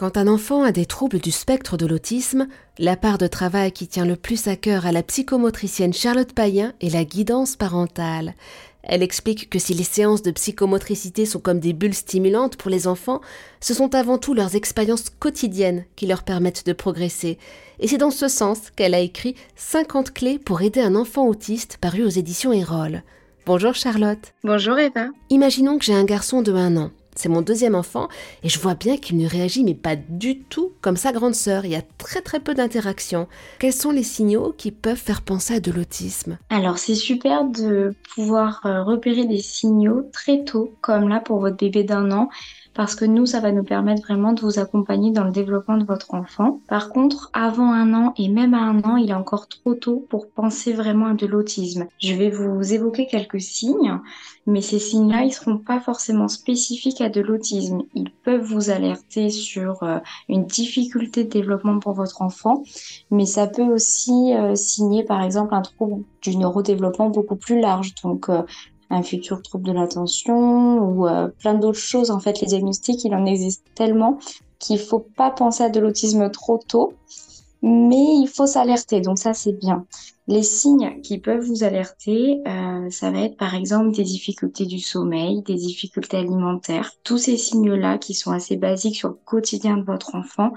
Quand un enfant a des troubles du spectre de l'autisme, la part de travail qui tient le plus à cœur à la psychomotricienne Charlotte Payen est la guidance parentale. Elle explique que si les séances de psychomotricité sont comme des bulles stimulantes pour les enfants, ce sont avant tout leurs expériences quotidiennes qui leur permettent de progresser. Et c'est dans ce sens qu'elle a écrit 50 clés pour aider un enfant autiste paru aux éditions Erol. Bonjour Charlotte. Bonjour Eva. Imaginons que j'ai un garçon de 1 an. C'est mon deuxième enfant et je vois bien qu'il ne réagit mais pas du tout comme sa grande sœur. Il y a très très peu d'interaction. Quels sont les signaux qui peuvent faire penser à de l'autisme? Alors c'est super de pouvoir euh, repérer des signaux très tôt, comme là pour votre bébé d'un an parce que nous, ça va nous permettre vraiment de vous accompagner dans le développement de votre enfant. Par contre, avant un an et même à un an, il est encore trop tôt pour penser vraiment à de l'autisme. Je vais vous évoquer quelques signes, mais ces signes-là, ils seront pas forcément spécifiques à de l'autisme. Ils peuvent vous alerter sur euh, une difficulté de développement pour votre enfant, mais ça peut aussi euh, signer par exemple un trouble du neurodéveloppement beaucoup plus large. Euh, un futur trouble de l'attention ou euh, plein d'autres choses. En fait, les diagnostics, il en existe tellement qu'il faut pas penser à de l'autisme trop tôt, mais il faut s'alerter. Donc ça, c'est bien. Les signes qui peuvent vous alerter, euh, ça va être par exemple des difficultés du sommeil, des difficultés alimentaires. Tous ces signes-là qui sont assez basiques sur le quotidien de votre enfant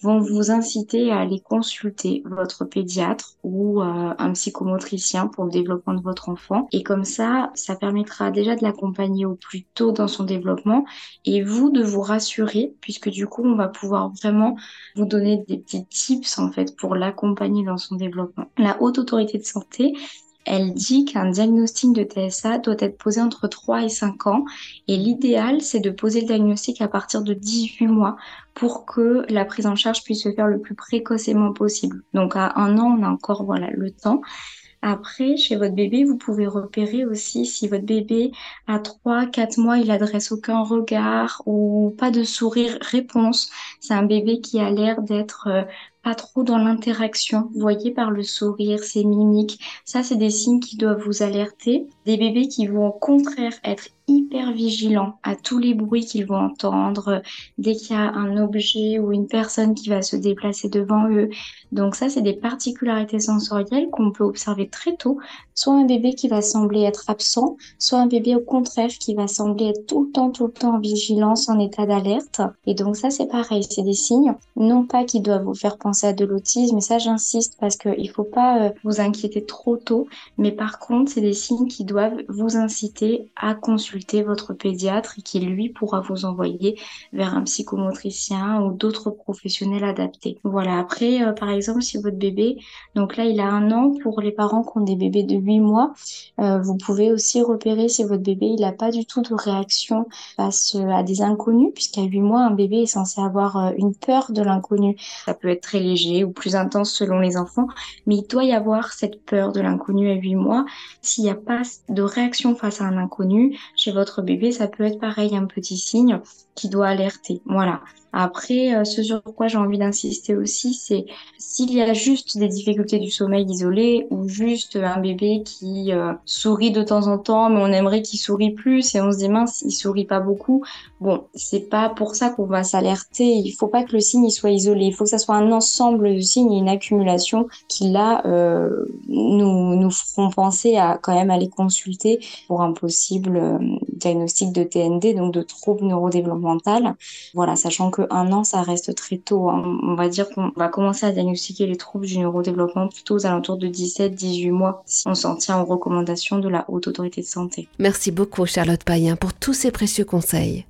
vont vous inciter à aller consulter votre pédiatre ou euh, un psychomotricien pour le développement de votre enfant. Et comme ça, ça permettra déjà de l'accompagner au plus tôt dans son développement et vous de vous rassurer puisque du coup, on va pouvoir vraiment vous donner des petits tips en fait pour l'accompagner dans son développement. La haute autorité de santé, elle dit qu'un diagnostic de TSA doit être posé entre 3 et 5 ans et l'idéal c'est de poser le diagnostic à partir de 18 mois pour que la prise en charge puisse se faire le plus précocement possible. Donc à un an, on a encore voilà le temps. Après, chez votre bébé, vous pouvez repérer aussi si votre bébé à 3, 4 mois, il adresse aucun regard ou pas de sourire réponse. C'est un bébé qui a l'air d'être euh, pas trop dans l'interaction. Vous voyez par le sourire, ses mimiques. Ça, c'est des signes qui doivent vous alerter. Des bébés qui vont au contraire être hyper vigilants à tous les bruits qu'ils vont entendre dès qu'il y a un objet ou une personne qui va se déplacer devant eux. Donc ça, c'est des particularités sensorielles qu'on peut observer très tôt. Soit un bébé qui va sembler être absent, soit un bébé au contraire qui va sembler être tout le temps, tout le temps en vigilance, en état d'alerte. Et donc ça, c'est pareil, c'est des signes, non pas qui doivent vous faire penser à de l'autisme, et ça j'insiste parce qu'il ne faut pas euh, vous inquiéter trop tôt, mais par contre, c'est des signes qui doivent vous inciter à consulter votre pédiatre qui lui pourra vous envoyer vers un psychomotricien ou d'autres professionnels adaptés. Voilà, après, euh, par exemple, si votre bébé, donc là, il a un an, pour les parents qui ont des bébés de 8 mois, euh, vous pouvez aussi repérer si votre bébé, il n'a pas du tout de réaction face à des inconnus, puisqu'à 8 mois, un bébé est censé avoir une peur de l'inconnu. Ça peut être très léger ou plus intense selon les enfants, mais il doit y avoir cette peur de l'inconnu à 8 mois. S'il n'y a pas de réaction face à un inconnu, chez votre bébé, ça peut être pareil, un petit signe qui doit alerter. Voilà. Après, euh, ce sur quoi j'ai envie d'insister aussi, c'est s'il y a juste des difficultés du sommeil isolées ou juste un bébé qui euh, sourit de temps en temps, mais on aimerait qu'il sourit plus et on se dit mince, il sourit pas beaucoup. Bon, c'est pas pour ça qu'on va s'alerter. Il faut pas que le signe soit isolé. Il faut que ça soit un ensemble de signes une accumulation qui là euh, nous nous feront penser à quand même aller consulter pour un possible diagnostic de TND, donc de troubles neurodéveloppemental. Voilà, sachant que un an, ça reste très tôt. Hein. On va dire qu'on va commencer à diagnostiquer les troubles du neurodéveloppement plutôt aux alentours de 17-18 mois, si on s'en tient aux recommandations de la Haute Autorité de Santé. Merci beaucoup, Charlotte Payen, pour tous ces précieux conseils.